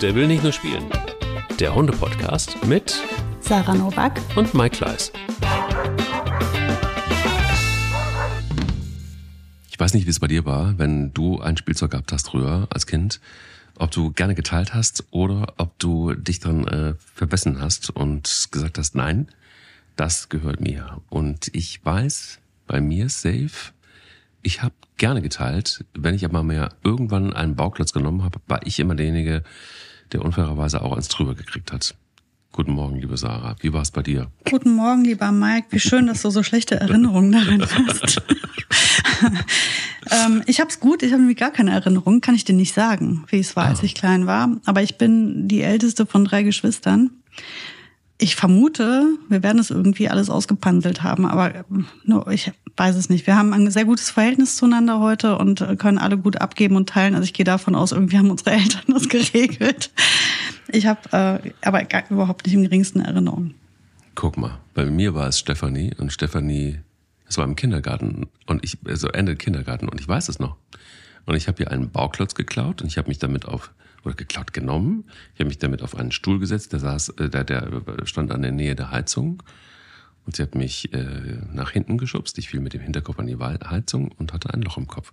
Der will nicht nur spielen. Der Hunde-Podcast mit Sarah Novak und Mike Kleiss. Ich weiß nicht, wie es bei dir war, wenn du ein Spielzeug gehabt hast früher als Kind, ob du gerne geteilt hast oder ob du dich dann äh, verbessen hast und gesagt hast, nein, das gehört mir. Und ich weiß, bei mir safe, ich habe gerne geteilt. Wenn ich aber mir irgendwann einen Bauklotz genommen habe, war ich immer derjenige, der unfairerweise auch eins drüber gekriegt hat. Guten Morgen, liebe Sarah. Wie war es bei dir? Guten Morgen, lieber Mike. Wie schön, dass du so schlechte Erinnerungen daran hast. ähm, ich habe es gut, ich habe nämlich gar keine Erinnerung, kann ich dir nicht sagen, wie es war, als ah. ich klein war. Aber ich bin die älteste von drei Geschwistern. Ich vermute, wir werden es irgendwie alles ausgepanselt haben, aber nur ich weiß es nicht. Wir haben ein sehr gutes Verhältnis zueinander heute und können alle gut abgeben und teilen. Also ich gehe davon aus, irgendwie haben unsere Eltern das geregelt. Ich habe äh, aber gar, überhaupt nicht im geringsten Erinnerung. Guck mal, bei mir war es Stefanie und Stefanie, es war im Kindergarten und ich, also Ende Kindergarten und ich weiß es noch. Und ich habe ihr einen Bauklotz geklaut und ich habe mich damit auf oder geklaut genommen. Ich habe mich damit auf einen Stuhl gesetzt, der saß, äh, der, der stand an der Nähe der Heizung. Und sie hat mich äh, nach hinten geschubst. Ich fiel mit dem Hinterkopf an die Heizung und hatte ein Loch im Kopf.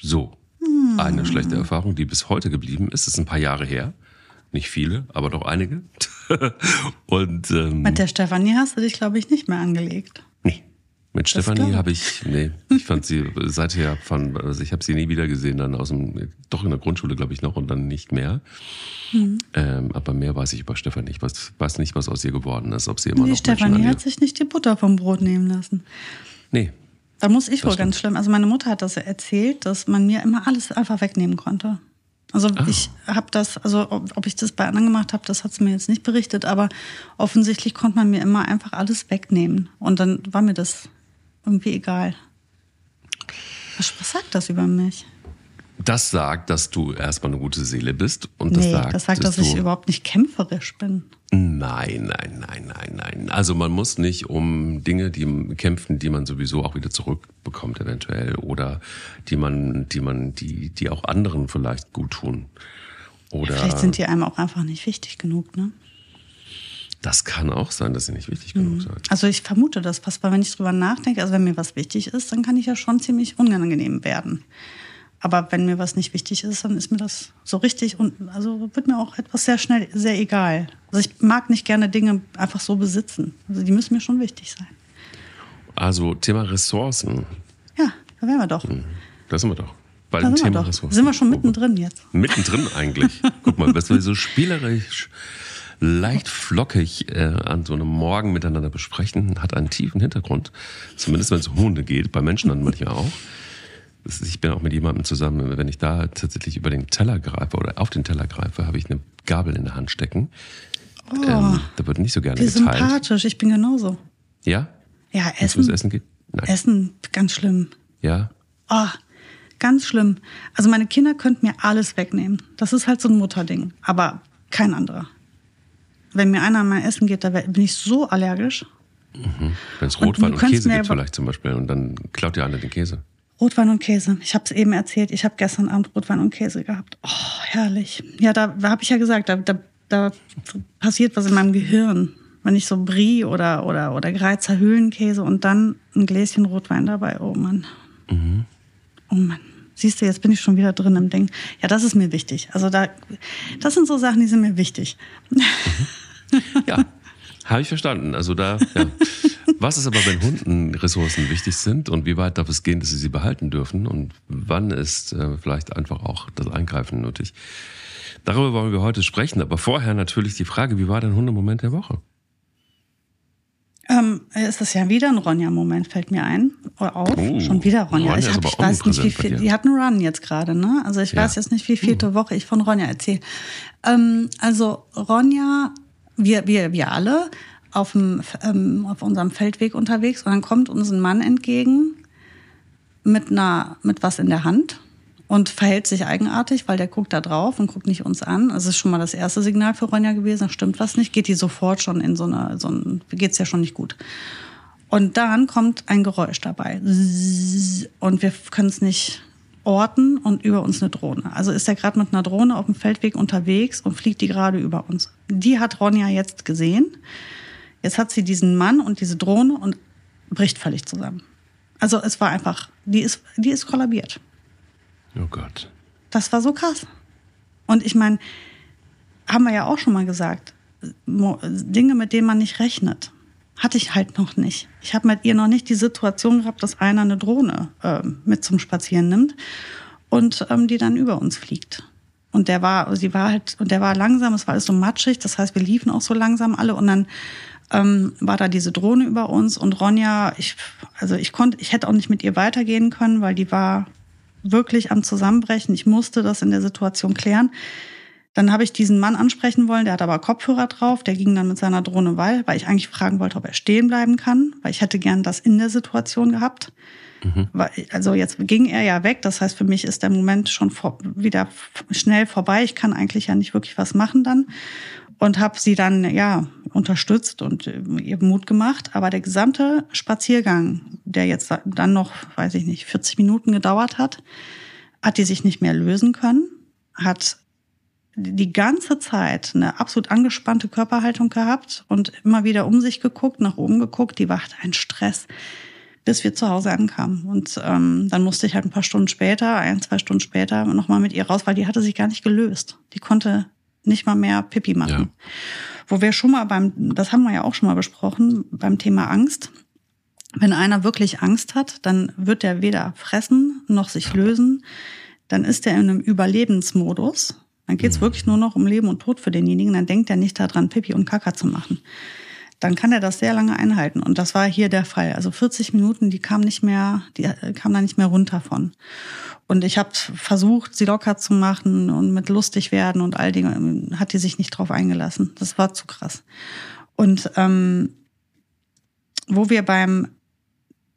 So. Hm. Eine schlechte Erfahrung, die bis heute geblieben ist. Das ist ein paar Jahre her. Nicht viele, aber doch einige. und ähm, mit der Stefanie hast du dich, glaube ich, nicht mehr angelegt. Mit das Stefanie habe ich, nee, ich fand sie seither von, also ich habe sie nie wieder gesehen, dann aus dem, doch in der Grundschule glaube ich noch und dann nicht mehr. Mhm. Ähm, aber mehr weiß ich über Stefanie. Ich weiß, weiß nicht, was aus ihr geworden ist, ob sie immer nee, noch Stefanie hat sich nicht die Butter vom Brot nehmen lassen. Nee. Da muss ich wohl ganz schlimm. Also meine Mutter hat das erzählt, dass man mir immer alles einfach wegnehmen konnte. Also ah. ich habe das, also ob ich das bei anderen gemacht habe, das hat sie mir jetzt nicht berichtet, aber offensichtlich konnte man mir immer einfach alles wegnehmen. Und dann war mir das irgendwie egal. Was, was sagt das über mich? Das sagt, dass du erstmal eine gute Seele bist. Und das nee, sagt, das sagt, dass, dass ich überhaupt nicht kämpferisch bin. Nein, nein, nein, nein, nein. Also man muss nicht um Dinge, die kämpfen, die man sowieso auch wieder zurückbekommt eventuell oder die man, die man, die, die auch anderen vielleicht gut tun. Oder ja, vielleicht sind die einem auch einfach nicht wichtig genug, ne? Das kann auch sein, dass sie nicht wichtig genug mhm. sind. Also ich vermute das fast, weil wenn ich drüber nachdenke, also wenn mir was wichtig ist, dann kann ich ja schon ziemlich unangenehm werden. Aber wenn mir was nicht wichtig ist, dann ist mir das so richtig und also wird mir auch etwas sehr schnell sehr egal. Also ich mag nicht gerne Dinge einfach so besitzen. Also die müssen mir schon wichtig sein. Also Thema Ressourcen. Ja, da wären wir doch. Hm, da sind wir doch. Bei dem Thema Ressourcen. Sind wir schon mittendrin jetzt? Mittendrin eigentlich. Guck mal, was wir so spielerisch leicht flockig äh, an so einem Morgen miteinander besprechen, hat einen tiefen Hintergrund. Zumindest wenn es um Hunde geht, bei Menschen dann manchmal auch. Ich bin auch mit jemandem zusammen, wenn ich da tatsächlich über den Teller greife oder auf den Teller greife, habe ich eine Gabel in der Hand stecken. Oh, ähm, da wird nicht so gerne wie geteilt. sympathisch, ich bin genauso. Ja? Ja, Essen. Essen geht? Nein. Essen, ganz schlimm. Ja? Oh, ganz schlimm. Also meine Kinder könnten mir alles wegnehmen. Das ist halt so ein Mutterding. Aber kein anderer. Wenn mir einer mal essen geht, da bin ich so allergisch. Mhm. Wenn es Rotwein und, und Käse gibt vielleicht zum Beispiel und dann klaut dir einer den Käse. Rotwein und Käse. Ich habe es eben erzählt. Ich habe gestern Abend Rotwein und Käse gehabt. Oh, herrlich. Ja, da, da habe ich ja gesagt, da, da, da passiert was in meinem Gehirn. Wenn ich so Brie oder, oder, oder Greizer Höhlenkäse und dann ein Gläschen Rotwein dabei. Oh Mann. Mhm. Oh Mann. Siehst du, jetzt bin ich schon wieder drin im Ding. Ja, das ist mir wichtig. Also da, das sind so Sachen, die sind mir wichtig. Mhm. Ja, habe ich verstanden. Also da, ja. Was ist aber, wenn Hunden Ressourcen wichtig sind und wie weit darf es gehen, dass sie sie behalten dürfen und wann ist äh, vielleicht einfach auch das Eingreifen nötig? Darüber wollen wir heute sprechen, aber vorher natürlich die Frage, wie war dein Hundemoment der Woche? Ähm, ist das ja wieder ein Ronja-Moment, fällt mir ein. Oder auf. Oh, Schon wieder Ronja. Ronja ich, hab, ich weiß nicht, wie viel. Die hat einen Run jetzt gerade, ne? Also ich ja. weiß jetzt nicht, wie vielte Woche ich von Ronja erzähle. Ähm, also Ronja wir, wir, wir alle auf, dem, ähm, auf unserem Feldweg unterwegs und dann kommt uns ein Mann entgegen mit, einer, mit was in der Hand und verhält sich eigenartig, weil der guckt da drauf und guckt nicht uns an. Das ist schon mal das erste Signal für Ronja gewesen, da stimmt was nicht, geht die sofort schon in so eine, so ein, geht's ja schon nicht gut. Und dann kommt ein Geräusch dabei. Und wir können es nicht orten und über uns eine Drohne. Also ist er gerade mit einer Drohne auf dem Feldweg unterwegs und fliegt die gerade über uns. Die hat Ronja jetzt gesehen. Jetzt hat sie diesen Mann und diese Drohne und bricht völlig zusammen. Also es war einfach, die ist, die ist kollabiert. Oh Gott. Das war so krass. Und ich meine, haben wir ja auch schon mal gesagt, Dinge, mit denen man nicht rechnet, hatte ich halt noch nicht. Ich habe mit ihr noch nicht die Situation gehabt, dass einer eine Drohne äh, mit zum Spazieren nimmt und ähm, die dann über uns fliegt. Und der war, sie war halt, und der war langsam, es war alles so matschig, das heißt, wir liefen auch so langsam alle und dann ähm, war da diese Drohne über uns und Ronja, ich, also ich konnte, ich hätte auch nicht mit ihr weitergehen können, weil die war wirklich am Zusammenbrechen. Ich musste das in der Situation klären. Dann habe ich diesen Mann ansprechen wollen, der hat aber Kopfhörer drauf, der ging dann mit seiner Drohne weil, weil ich eigentlich fragen wollte, ob er stehen bleiben kann, weil ich hätte gern das in der Situation gehabt. Mhm. Also jetzt ging er ja weg, das heißt für mich ist der Moment schon vor, wieder schnell vorbei. Ich kann eigentlich ja nicht wirklich was machen dann und habe sie dann ja unterstützt und äh, ihr Mut gemacht. Aber der gesamte Spaziergang, der jetzt dann noch, weiß ich nicht, 40 Minuten gedauert hat, hat die sich nicht mehr lösen können, hat die ganze Zeit eine absolut angespannte Körperhaltung gehabt und immer wieder um sich geguckt, nach oben geguckt. Die war ein Stress, bis wir zu Hause ankamen. Und ähm, dann musste ich halt ein paar Stunden später, ein, zwei Stunden später, nochmal mit ihr raus, weil die hatte sich gar nicht gelöst. Die konnte nicht mal mehr Pipi machen. Ja. Wo wir schon mal beim, das haben wir ja auch schon mal besprochen, beim Thema Angst. Wenn einer wirklich Angst hat, dann wird er weder fressen noch sich lösen. Dann ist er in einem Überlebensmodus. Dann geht's mhm. wirklich nur noch um Leben und Tod für denjenigen. Dann denkt er nicht daran, Pipi und Kaka zu machen. Dann kann er das sehr lange einhalten. Und das war hier der Fall. Also 40 Minuten, die kam nicht mehr, die kam da nicht mehr runter von. Und ich habe versucht, sie locker zu machen und mit lustig werden und all Dinge. Hat die sich nicht drauf eingelassen. Das war zu krass. Und ähm, wo wir beim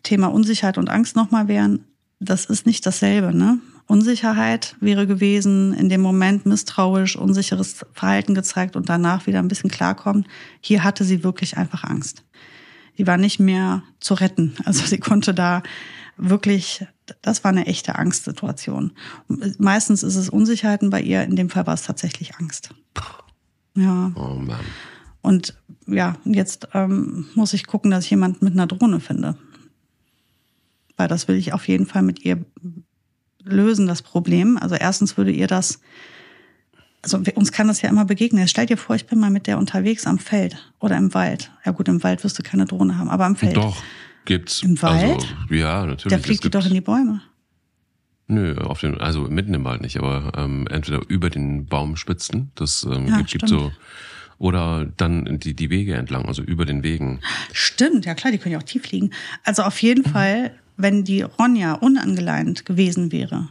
Thema Unsicherheit und Angst nochmal wären, das ist nicht dasselbe. Ne? Unsicherheit wäre gewesen, in dem Moment misstrauisch, unsicheres Verhalten gezeigt und danach wieder ein bisschen klarkommen. Hier hatte sie wirklich einfach Angst. Die war nicht mehr zu retten. Also sie konnte da wirklich, das war eine echte Angstsituation. Meistens ist es Unsicherheiten bei ihr, in dem Fall war es tatsächlich Angst. Ja. Oh Mann. Und ja, jetzt ähm, muss ich gucken, dass ich jemanden mit einer Drohne finde. Weil das will ich auf jeden Fall mit ihr lösen, das Problem. Also erstens würde ihr das, also uns kann das ja immer begegnen. Stell dir vor, ich bin mal mit der unterwegs am Feld oder im Wald. Ja gut, im Wald wirst du keine Drohne haben, aber am Feld. Doch. Gibt's. Im Wald? Also, ja, natürlich. Da fliegt die doch in die Bäume. Nö, auf den, also mitten im Wald nicht, aber ähm, entweder über den Baumspitzen, das ähm, ja, gibt, gibt so, oder dann die, die Wege entlang, also über den Wegen. Stimmt, ja klar, die können ja auch tief fliegen. Also auf jeden. Fall, wenn die Ronja unangeleint gewesen wäre,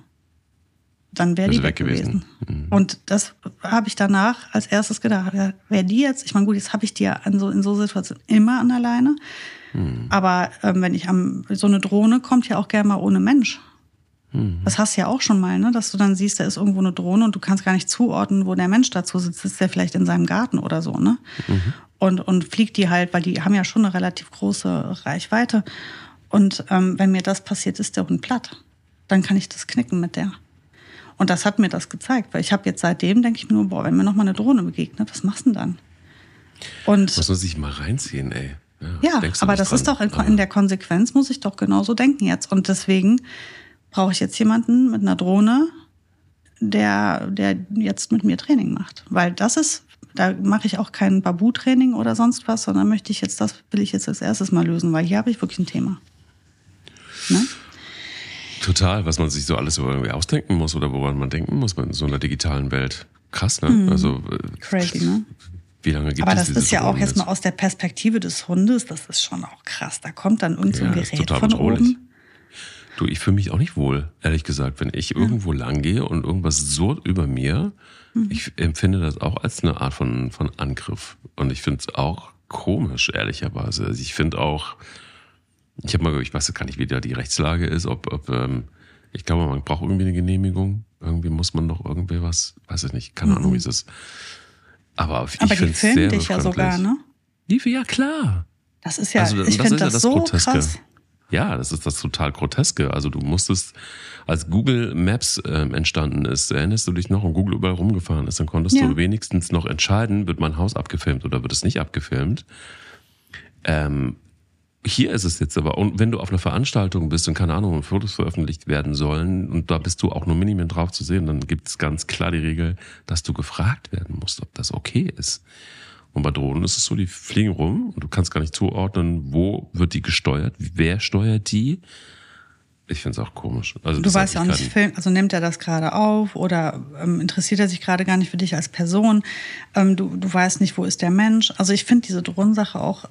dann wäre die weg gewesen. gewesen. Mhm. Und das habe ich danach als erstes gedacht. Wäre die jetzt, ich meine, gut, jetzt habe ich die ja in so, in so Situationen immer an alleine. Hm. Aber ähm, wenn ich am, so eine Drohne kommt ja auch gerne mal ohne Mensch. Hm. Das hast du ja auch schon mal, ne? dass du dann siehst, da ist irgendwo eine Drohne und du kannst gar nicht zuordnen, wo der Mensch dazu sitzt. Sitzt der vielleicht in seinem Garten oder so, ne? Mhm. Und, und fliegt die halt, weil die haben ja schon eine relativ große Reichweite. Und ähm, wenn mir das passiert, ist der Hund platt. Dann kann ich das knicken mit der. Und das hat mir das gezeigt, weil ich habe jetzt seitdem, denke ich mir nur, boah, wenn mir nochmal eine Drohne begegnet, was machst du denn dann? Und muss man sich mal reinziehen, ey. Ja, ja aber das dran. ist doch in, in, der Konsequenz muss ich doch genauso denken jetzt. Und deswegen brauche ich jetzt jemanden mit einer Drohne, der, der jetzt mit mir Training macht. Weil das ist, da mache ich auch kein Babu-Training oder sonst was, sondern möchte ich jetzt, das will ich jetzt als erstes mal lösen, weil hier habe ich wirklich ein Thema. Ne? Total, was man sich so alles so irgendwie ausdenken muss oder woran man denken muss in so einer digitalen Welt. Krass, ne? Mhm. Also crazy, ne? Wie lange gibt Aber das ist ja auch jetzt mal aus der Perspektive des Hundes, das ist schon auch krass. Da kommt dann irgend so ein ja, Gerät von bedrohlich. oben. Du, ich fühle mich auch nicht wohl, ehrlich gesagt, wenn ich ja. irgendwo lang gehe und irgendwas surrt über mir. Mhm. Ich empfinde das auch als eine Art von, von Angriff. Und ich finde es auch komisch, ehrlicherweise. Also ich finde auch, ich habe mal, ich weiß gar nicht, wie da die Rechtslage ist, ob, ob ähm, ich glaube, man braucht irgendwie eine Genehmigung. Irgendwie muss man doch irgendwie was, weiß ich nicht, keine mhm. Ahnung, wie es ist. Aber, ich Aber die filmen dich ja sogar, ne? Die, ja, klar. Das ist ja, also, ich finde das, das, ja das so Groteske. krass. Ja, das ist das total Groteske. Also du musstest, als Google Maps äh, entstanden ist, erinnerst du dich noch, und Google überall rumgefahren ist, dann konntest ja. du wenigstens noch entscheiden, wird mein Haus abgefilmt oder wird es nicht abgefilmt. Ähm, hier ist es jetzt aber, und wenn du auf einer Veranstaltung bist und keine Ahnung, Fotos veröffentlicht werden sollen und da bist du auch nur minimal drauf zu sehen, dann gibt es ganz klar die Regel, dass du gefragt werden musst, ob das okay ist. Und bei Drohnen ist es so, die fliegen rum und du kannst gar nicht zuordnen, wo wird die gesteuert, wer steuert die. Ich finde es auch komisch. Also du weißt ja auch nicht, Film, also nimmt er das gerade auf oder ähm, interessiert er sich gerade gar nicht für dich als Person? Ähm, du, du weißt nicht, wo ist der Mensch? Also ich finde diese Drohnensache auch,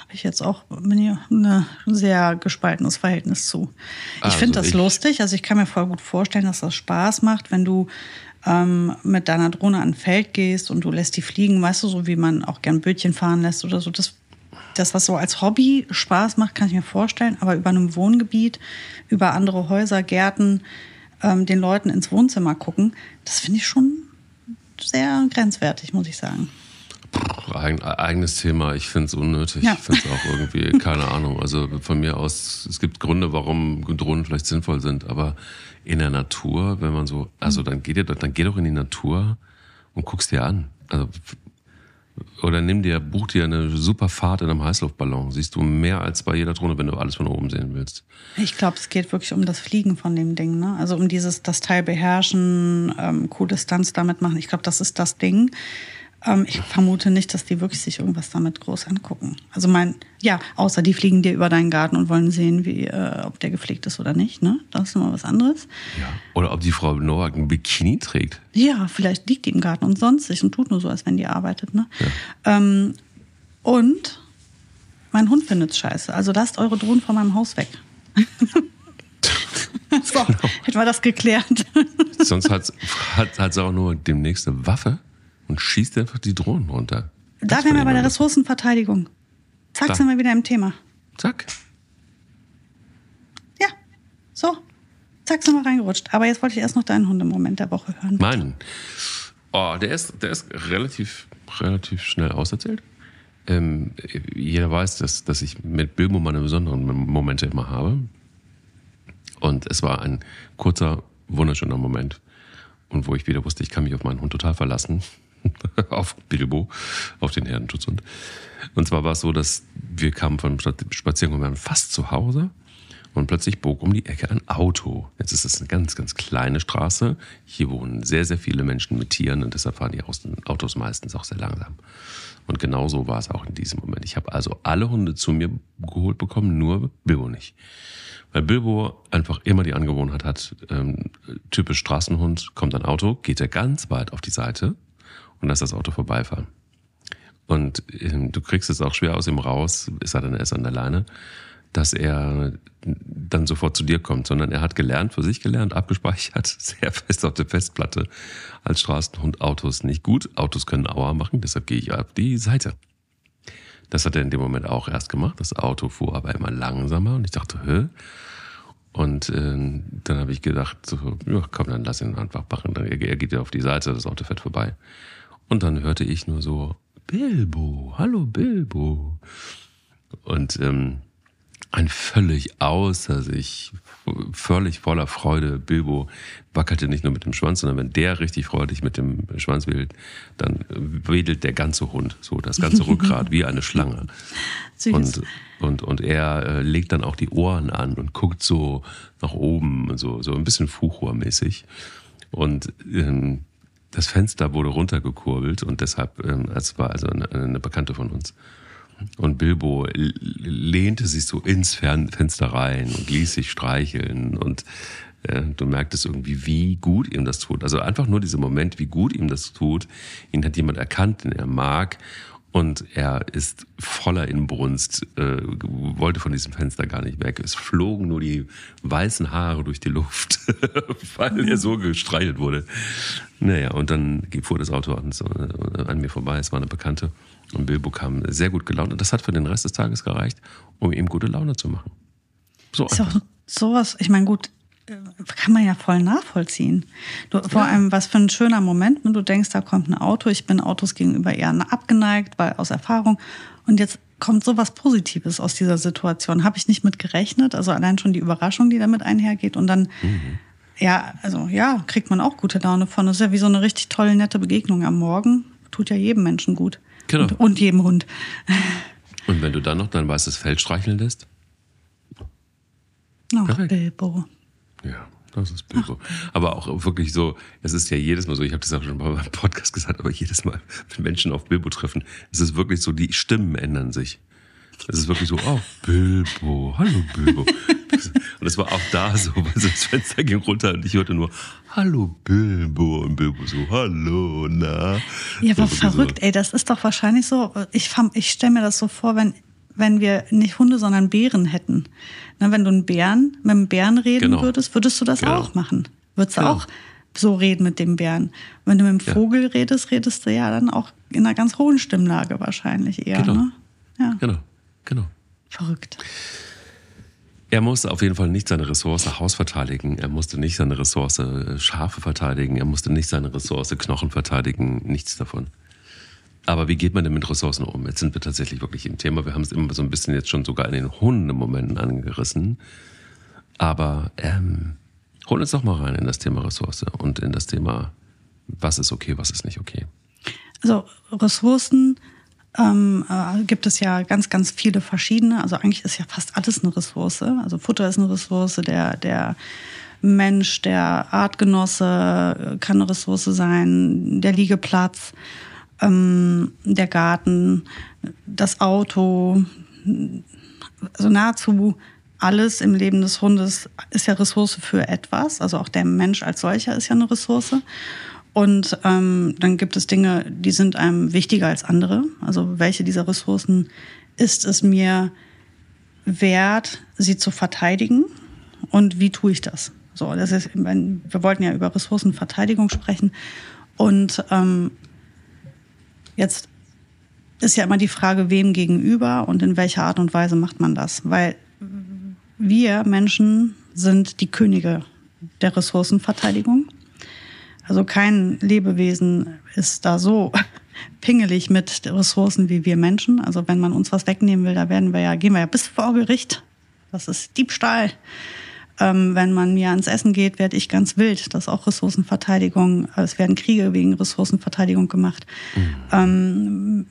habe ich jetzt auch ein sehr gespaltenes Verhältnis zu. Ich also finde das ich, lustig, also ich kann mir voll gut vorstellen, dass das Spaß macht, wenn du ähm, mit deiner Drohne an ein Feld gehst und du lässt die fliegen, weißt du, so wie man auch gern Bötchen fahren lässt oder so. Das, das, was so als Hobby Spaß macht, kann ich mir vorstellen, aber über einem Wohngebiet, über andere Häuser, Gärten, ähm, den Leuten ins Wohnzimmer gucken, das finde ich schon sehr grenzwertig, muss ich sagen. Eigen, eigenes Thema, ich finde es unnötig. Ja. Ich finde es auch irgendwie, keine Ahnung. Also von mir aus, es gibt Gründe, warum Drohnen vielleicht sinnvoll sind, aber in der Natur, wenn man so, also dann geht ihr, dann geh doch in die Natur und guckst dir an. Also, oder nimm dir, buch dir eine super Fahrt in einem Heißluftballon. Siehst du mehr als bei jeder Drohne, wenn du alles von oben sehen willst. Ich glaube, es geht wirklich um das Fliegen von dem Ding, ne? Also um dieses, das Teil beherrschen, ähm, coole Stunts damit machen. Ich glaube, das ist das Ding. Ähm, ich vermute nicht, dass die wirklich sich irgendwas damit groß angucken. Also mein, ja, außer die fliegen dir über deinen Garten und wollen sehen, wie, äh, ob der gepflegt ist oder nicht. Ne? Das ist immer was anderes. Ja. Oder ob die Frau Nowak ein Bikini trägt. Ja, vielleicht liegt die im Garten und sonst sich und tut nur so, als wenn die arbeitet. Ne? Ja. Ähm, und mein Hund findet es scheiße. Also lasst eure Drohnen von meinem Haus weg. so, genau. hätten wir das geklärt. Sonst hat, hat, hat sie auch nur demnächst eine Waffe und schießt einfach die Drohnen runter. Da wären wir bei der Ressourcenverteidigung. Zack, da. sind wir wieder im Thema. Zack. Ja, so. Zack, sind wir reingerutscht. Aber jetzt wollte ich erst noch deinen Hundemoment der Woche hören. Meinen? Oh, der ist, der ist relativ, relativ schnell auserzählt. Ähm, jeder weiß, dass, dass ich mit Bilbo meine besonderen Momente immer habe. Und es war ein kurzer, wunderschöner Moment. Und wo ich wieder wusste, ich kann mich auf meinen Hund total verlassen. auf Bilbo, auf den Herdenschutzhund. Und zwar war es so, dass wir kamen vom Spaziergang und waren fast zu Hause und plötzlich bog um die Ecke ein Auto. Jetzt ist es eine ganz, ganz kleine Straße. Hier wohnen sehr, sehr viele Menschen mit Tieren und deshalb fahren die Autos meistens auch sehr langsam. Und genau so war es auch in diesem Moment. Ich habe also alle Hunde zu mir geholt bekommen, nur Bilbo nicht. Weil Bilbo einfach immer die Angewohnheit hat, ähm, typisch Straßenhund, kommt ein Auto, geht er ganz weit auf die Seite und lässt das Auto vorbeifahren. Und ähm, du kriegst es auch schwer aus ihm raus, ist er dann erst an der Leine, dass er dann sofort zu dir kommt, sondern er hat gelernt, für sich gelernt, abgespeichert, sehr fest auf der Festplatte, als Straßenhund Autos nicht gut. Autos können Aua machen, deshalb gehe ich auf die Seite. Das hat er in dem Moment auch erst gemacht. Das Auto fuhr aber immer langsamer und ich dachte, hä? Und äh, dann habe ich gedacht, so, ja, komm, dann lass ihn einfach machen. Er geht ja auf die Seite, das Auto fährt vorbei. Und dann hörte ich nur so, Bilbo, hallo Bilbo. Und ähm, ein völlig außer sich, völlig voller Freude. Bilbo wackelte nicht nur mit dem Schwanz, sondern wenn der richtig freudig mit dem Schwanz wedelt, dann wedelt der ganze Hund, so das ganze Rückgrat wie eine Schlange. Süß. Und, und, und er äh, legt dann auch die Ohren an und guckt so nach oben, so, so ein bisschen Fuchrohrmäßig. Und ähm, das Fenster wurde runtergekurbelt und deshalb, ähm, es war also eine, eine Bekannte von uns. Und Bilbo lehnte sich so ins Fenster rein und ließ sich streicheln und äh, du merktest irgendwie, wie gut ihm das tut. Also einfach nur dieser Moment, wie gut ihm das tut. Ihn hat jemand erkannt, den er mag und er ist voller Inbrunst, äh, wollte von diesem Fenster gar nicht weg. Es flogen nur die weißen Haare durch die Luft, weil er so gestreichelt wurde. Naja, und dann fuhr das Auto an, äh, an mir vorbei. Es war eine Bekannte. Und Bilbo kam sehr gut gelaunt. Und das hat für den Rest des Tages gereicht, um ihm gute Laune zu machen. So ist auch sowas, ich meine, gut, kann man ja voll nachvollziehen. Du, ja. Vor allem, was für ein schöner Moment, wenn du denkst, da kommt ein Auto. Ich bin Autos gegenüber eher abgeneigt, weil aus Erfahrung. Und jetzt kommt sowas Positives aus dieser Situation. Habe ich nicht mit gerechnet. Also allein schon die Überraschung, die damit einhergeht. Und dann, mhm. ja, also ja, kriegt man auch gute Laune von. Das ist ja wie so eine richtig tolle, nette Begegnung am Morgen. Tut ja jedem Menschen gut. Genau. Und, und jedem Hund. Und wenn du dann noch dein weißes Fell streicheln lässt? Ach. Bilbo. Ja. Das ist Bilbo. Aber auch wirklich so, es ist ja jedes Mal so, ich habe das auch schon mal beim Podcast gesagt, aber jedes Mal, wenn Menschen auf Bilbo treffen, es ist wirklich so, die Stimmen ändern sich. Es ist wirklich so, oh, Bilbo, hallo Bilbo. Und es war auch da so, weil so das Fenster ging runter und ich hörte nur, hallo Bilbo. Und Bilbo so, hallo, na. Ja, aber verrückt, so. ey, das ist doch wahrscheinlich so, ich, ich stelle mir das so vor, wenn, wenn wir nicht Hunde, sondern Bären hätten. Na, wenn du einen Bären, mit einem Bären reden genau. würdest, würdest du das genau. auch machen. Würdest du genau. auch so reden mit dem Bären. Wenn du mit dem Vogel ja. redest, redest du ja dann auch in einer ganz hohen Stimmlage wahrscheinlich eher. Genau. Ne? Ja. Genau, genau. Verrückt. Er musste auf jeden Fall nicht seine Ressource Haus verteidigen. Er musste nicht seine Ressource äh, Schafe verteidigen. Er musste nicht seine Ressource Knochen verteidigen. Nichts davon. Aber wie geht man denn mit Ressourcen um? Jetzt sind wir tatsächlich wirklich im Thema. Wir haben es immer so ein bisschen jetzt schon sogar in den Hundemomenten angerissen. Aber ähm, hol uns doch mal rein in das Thema Ressource und in das Thema, was ist okay, was ist nicht okay. Also Ressourcen ähm, äh, gibt es ja ganz, ganz viele verschiedene. Also eigentlich ist ja fast alles eine Ressource. Also Futter ist eine Ressource, der, der Mensch, der Artgenosse kann eine Ressource sein, der Liegeplatz ähm, der Garten, das Auto, also nahezu alles im Leben des Hundes ist ja Ressource für etwas. Also auch der Mensch als solcher ist ja eine Ressource. Und ähm, dann gibt es Dinge, die sind einem wichtiger als andere. Also welche dieser Ressourcen ist es mir wert, sie zu verteidigen? Und wie tue ich das? So, das ist, wir wollten ja über Ressourcenverteidigung sprechen. Und ähm, Jetzt ist ja immer die Frage, wem gegenüber und in welcher Art und Weise macht man das. Weil wir Menschen sind die Könige der Ressourcenverteidigung. Also kein Lebewesen ist da so pingelig mit Ressourcen wie wir Menschen. Also wenn man uns was wegnehmen will, da werden wir ja, gehen wir ja bis vor Gericht. Das ist Diebstahl. Ähm, wenn man mir ans Essen geht, werde ich ganz wild. Das ist auch Ressourcenverteidigung. Es werden Kriege wegen Ressourcenverteidigung gemacht. Mhm. Ähm,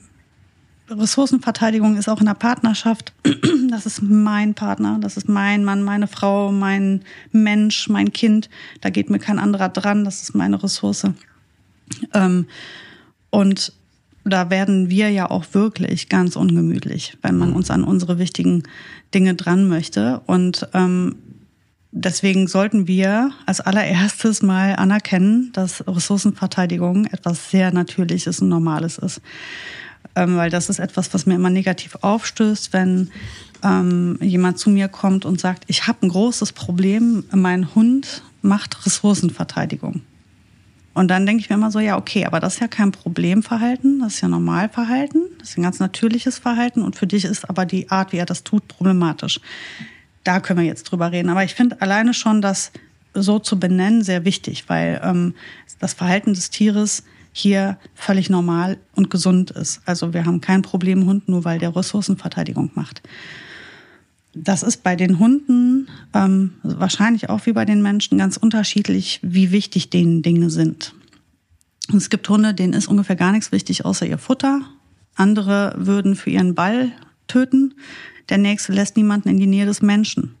Ressourcenverteidigung ist auch in der Partnerschaft. Das ist mein Partner, das ist mein Mann, meine Frau, mein Mensch, mein Kind. Da geht mir kein anderer dran. Das ist meine Ressource. Ähm, und da werden wir ja auch wirklich ganz ungemütlich, wenn man mhm. uns an unsere wichtigen Dinge dran möchte. Und ähm, deswegen sollten wir als allererstes mal anerkennen, dass Ressourcenverteidigung etwas sehr Natürliches und Normales ist. Ähm, weil das ist etwas, was mir immer negativ aufstößt, wenn ähm, jemand zu mir kommt und sagt, ich habe ein großes Problem, mein Hund macht Ressourcenverteidigung. Und dann denke ich mir immer so, ja, okay, aber das ist ja kein Problemverhalten, das ist ja Normalverhalten, das ist ein ganz natürliches Verhalten und für dich ist aber die Art, wie er das tut, problematisch da können wir jetzt drüber reden. Aber ich finde alleine schon das so zu benennen sehr wichtig, weil ähm, das Verhalten des Tieres hier völlig normal und gesund ist. Also wir haben kein Problemhund, nur weil der Ressourcenverteidigung macht. Das ist bei den Hunden ähm, wahrscheinlich auch wie bei den Menschen ganz unterschiedlich, wie wichtig denen Dinge sind. Und es gibt Hunde, denen ist ungefähr gar nichts wichtig außer ihr Futter. Andere würden für ihren Ball töten. Der nächste lässt niemanden in die Nähe des Menschen.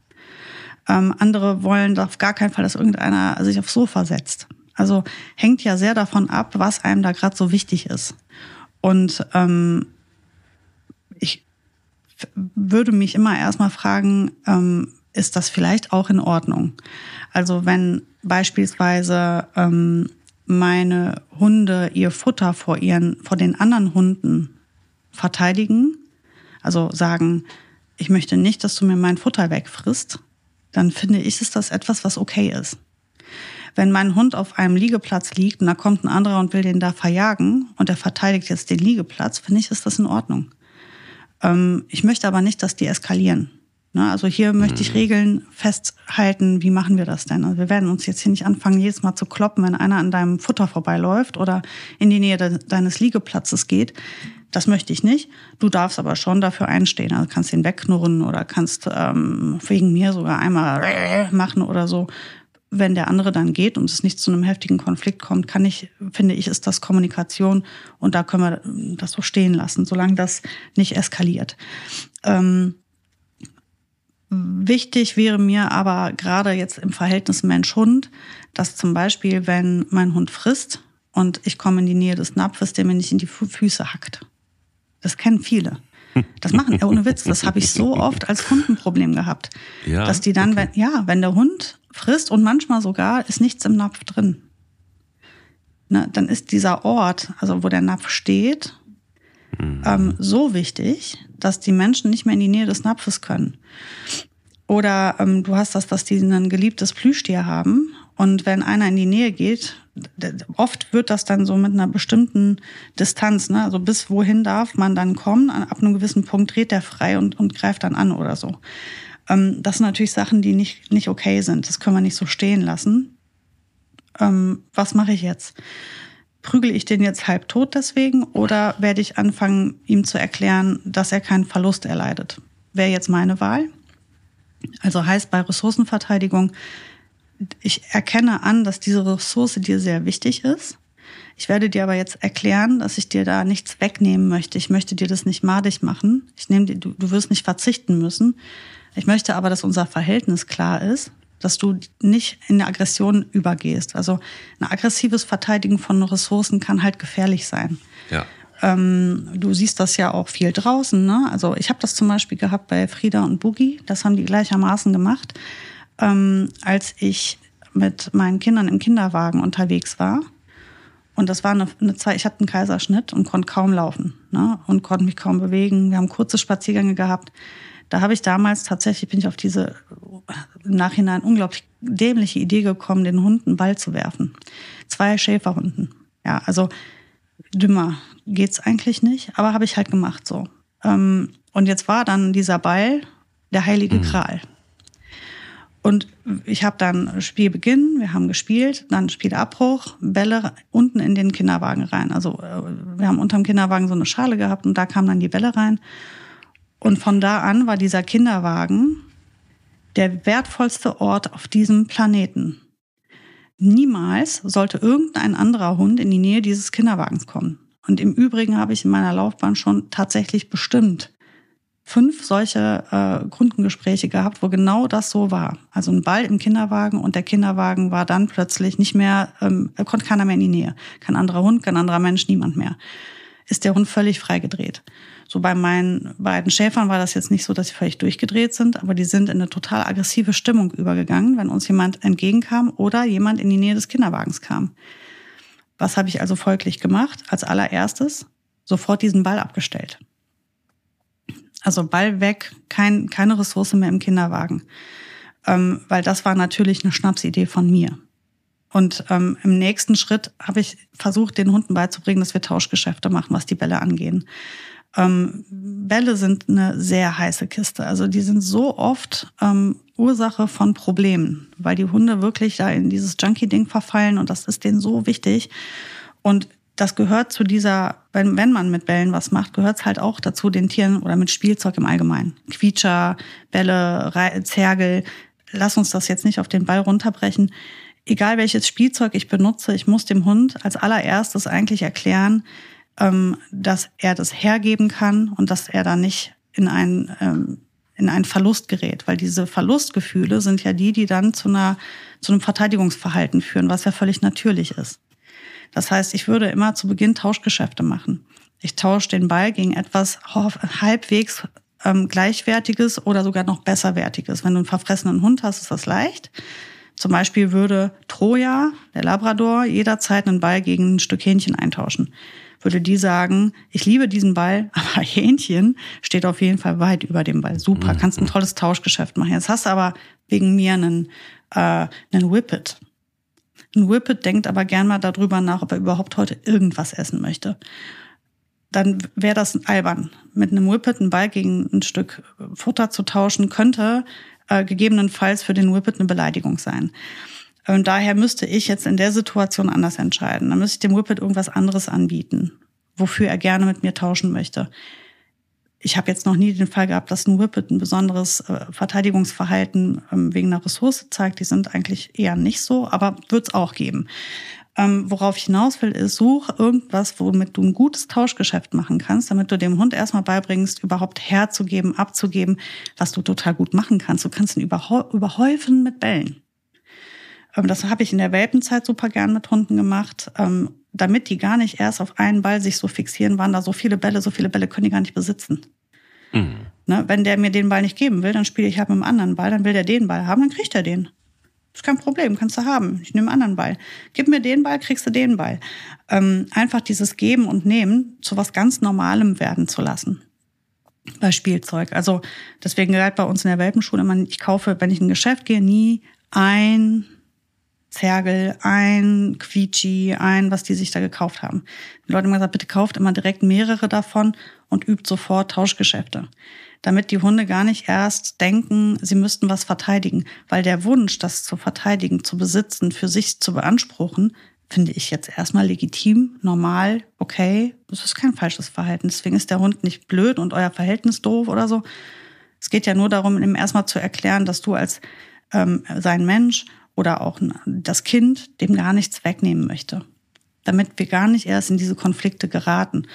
Ähm, andere wollen auf gar keinen Fall, dass irgendeiner sich aufs Sofa setzt. Also hängt ja sehr davon ab, was einem da gerade so wichtig ist. Und ähm, ich würde mich immer erstmal fragen, ähm, ist das vielleicht auch in Ordnung? Also wenn beispielsweise ähm, meine Hunde ihr Futter vor ihren, vor den anderen Hunden verteidigen, also sagen, ich möchte nicht, dass du mir mein Futter wegfrisst, dann finde ich, ist das etwas, was okay ist. Wenn mein Hund auf einem Liegeplatz liegt und da kommt ein anderer und will den da verjagen und er verteidigt jetzt den Liegeplatz, finde ich, ist das in Ordnung. Ähm, ich möchte aber nicht, dass die eskalieren. Ne? Also hier möchte ich mhm. Regeln festhalten, wie machen wir das denn? Also wir werden uns jetzt hier nicht anfangen, jedes Mal zu kloppen, wenn einer an deinem Futter vorbeiläuft oder in die Nähe de deines Liegeplatzes geht das möchte ich nicht. Du darfst aber schon dafür einstehen. Also kannst ihn wegknurren oder kannst ähm, wegen mir sogar einmal machen oder so. Wenn der andere dann geht und es nicht zu einem heftigen Konflikt kommt, kann ich, finde ich, ist das Kommunikation und da können wir das so stehen lassen, solange das nicht eskaliert. Ähm, wichtig wäre mir aber gerade jetzt im Verhältnis Mensch-Hund, dass zum Beispiel, wenn mein Hund frisst und ich komme in die Nähe des Napfes, der mir nicht in die Füße hackt das kennen viele. Das machen, ohne Witz, das habe ich so oft als Kundenproblem gehabt. Ja, dass die dann, okay. wenn, ja, wenn der Hund frisst und manchmal sogar ist nichts im Napf drin. Ne, dann ist dieser Ort, also wo der Napf steht, mhm. ähm, so wichtig, dass die Menschen nicht mehr in die Nähe des Napfes können. Oder ähm, du hast das, dass die ein geliebtes Plüschtier haben und wenn einer in die Nähe geht, oft wird das dann so mit einer bestimmten Distanz, ne? also bis wohin darf man dann kommen, ab einem gewissen Punkt dreht der frei und, und greift dann an oder so. Ähm, das sind natürlich Sachen, die nicht, nicht okay sind. Das können wir nicht so stehen lassen. Ähm, was mache ich jetzt? Prügel ich den jetzt halb tot deswegen oder werde ich anfangen, ihm zu erklären, dass er keinen Verlust erleidet? Wäre jetzt meine Wahl. Also heißt bei Ressourcenverteidigung, ich erkenne an, dass diese Ressource dir sehr wichtig ist. Ich werde dir aber jetzt erklären, dass ich dir da nichts wegnehmen möchte. Ich möchte dir das nicht madig machen. Ich nehme dir, du, du wirst nicht verzichten müssen. Ich möchte aber, dass unser Verhältnis klar ist, dass du nicht in eine Aggression übergehst. Also ein aggressives Verteidigen von Ressourcen kann halt gefährlich sein. Ja. Ähm, du siehst das ja auch viel draußen. Ne? Also ich habe das zum Beispiel gehabt bei Frieda und Boogie. Das haben die gleichermaßen gemacht ähm, als ich mit meinen Kindern im Kinderwagen unterwegs war. Und das war eine, eine Zeit, ich hatte einen Kaiserschnitt und konnte kaum laufen ne? und konnte mich kaum bewegen. Wir haben kurze Spaziergänge gehabt. Da habe ich damals tatsächlich, bin ich auf diese im Nachhinein unglaublich dämliche Idee gekommen, den Hunden einen Ball zu werfen. Zwei Schäferhunden. Ja, also dümmer geht's eigentlich nicht, aber habe ich halt gemacht so. Ähm, und jetzt war dann dieser Ball der heilige mhm. Kral. Und ich habe dann Spielbeginn, wir haben gespielt, dann Spielabbruch, Bälle unten in den Kinderwagen rein. Also äh, wir haben unterm Kinderwagen so eine Schale gehabt und da kamen dann die Bälle rein. Und von da an war dieser Kinderwagen der wertvollste Ort auf diesem Planeten. Niemals sollte irgendein anderer Hund in die Nähe dieses Kinderwagens kommen. Und im Übrigen habe ich in meiner Laufbahn schon tatsächlich bestimmt, fünf solche äh, Kundengespräche gehabt, wo genau das so war. Also ein Ball im Kinderwagen und der Kinderwagen war dann plötzlich nicht mehr, ähm, konnte keiner mehr in die Nähe. Kein anderer Hund, kein anderer Mensch, niemand mehr. Ist der Hund völlig freigedreht. So bei meinen beiden Schäfern war das jetzt nicht so, dass sie völlig durchgedreht sind, aber die sind in eine total aggressive Stimmung übergegangen, wenn uns jemand entgegenkam oder jemand in die Nähe des Kinderwagens kam. Was habe ich also folglich gemacht? Als allererstes sofort diesen Ball abgestellt. Also Ball weg, kein, keine Ressource mehr im Kinderwagen. Ähm, weil das war natürlich eine Schnapsidee von mir. Und ähm, im nächsten Schritt habe ich versucht, den Hunden beizubringen, dass wir Tauschgeschäfte machen, was die Bälle angehen. Ähm, Bälle sind eine sehr heiße Kiste. Also die sind so oft ähm, Ursache von Problemen, weil die Hunde wirklich da in dieses Junkie-Ding verfallen und das ist denen so wichtig. Und das gehört zu dieser, wenn, wenn man mit Bällen was macht, gehört es halt auch dazu, den Tieren oder mit Spielzeug im Allgemeinen. Quietscher, Bälle, Zergel. Lass uns das jetzt nicht auf den Ball runterbrechen. Egal welches Spielzeug ich benutze, ich muss dem Hund als allererstes eigentlich erklären, ähm, dass er das hergeben kann und dass er da nicht in einen, ähm, in einen Verlust gerät. Weil diese Verlustgefühle sind ja die, die dann zu einer, zu einem Verteidigungsverhalten führen, was ja völlig natürlich ist. Das heißt, ich würde immer zu Beginn Tauschgeschäfte machen. Ich tausche den Ball gegen etwas halbwegs ähm, gleichwertiges oder sogar noch besserwertiges. Wenn du einen verfressenen Hund hast, ist das leicht. Zum Beispiel würde Troja, der Labrador, jederzeit einen Ball gegen ein Stück Hähnchen eintauschen. Würde die sagen, ich liebe diesen Ball, aber Hähnchen steht auf jeden Fall weit über dem Ball. Super, mhm. kannst ein tolles Tauschgeschäft machen. Jetzt hast du aber wegen mir einen, äh, einen Whippet. Ein Whippet denkt aber gern mal darüber nach, ob er überhaupt heute irgendwas essen möchte. Dann wäre das albern. Mit einem Whippet einen Ball gegen ein Stück Futter zu tauschen, könnte äh, gegebenenfalls für den Whippet eine Beleidigung sein. Und daher müsste ich jetzt in der Situation anders entscheiden. Dann müsste ich dem Whippet irgendwas anderes anbieten. wofür er gerne mit mir tauschen möchte. Ich habe jetzt noch nie den Fall gehabt, dass ein Whippet ein besonderes äh, Verteidigungsverhalten ähm, wegen einer Ressource zeigt. Die sind eigentlich eher nicht so, aber wird es auch geben. Ähm, worauf ich hinaus will, ist, such irgendwas, womit du ein gutes Tauschgeschäft machen kannst, damit du dem Hund erstmal beibringst, überhaupt herzugeben, abzugeben, was du total gut machen kannst. Du kannst ihn überhäufen mit Bällen. Ähm, das habe ich in der Welpenzeit super gern mit Hunden gemacht, ähm, damit die gar nicht erst auf einen Ball sich so fixieren, waren da so viele Bälle, so viele Bälle können die gar nicht besitzen. Mhm. Ne, wenn der mir den Ball nicht geben will, dann spiele ich halt mit einem anderen Ball, dann will der den Ball haben, dann kriegt er den. Ist kein Problem, kannst du haben. Ich nehme einen anderen Ball. Gib mir den Ball, kriegst du den Ball. Ähm, einfach dieses Geben und Nehmen zu was ganz Normalem werden zu lassen. Bei Spielzeug. Also deswegen gehört bei uns in der Welpenschule immer, ich kaufe, wenn ich in ein Geschäft gehe, nie ein Zergel, ein Quietschi, ein, was die sich da gekauft haben. Die Leute haben gesagt, bitte kauft immer direkt mehrere davon und übt sofort Tauschgeschäfte damit die Hunde gar nicht erst denken, sie müssten was verteidigen. Weil der Wunsch, das zu verteidigen, zu besitzen, für sich zu beanspruchen, finde ich jetzt erstmal legitim, normal, okay. Das ist kein falsches Verhalten. Deswegen ist der Hund nicht blöd und euer Verhältnis doof oder so. Es geht ja nur darum, ihm erstmal zu erklären, dass du als ähm, sein Mensch oder auch das Kind dem gar nichts wegnehmen möchte. Damit wir gar nicht erst in diese Konflikte geraten.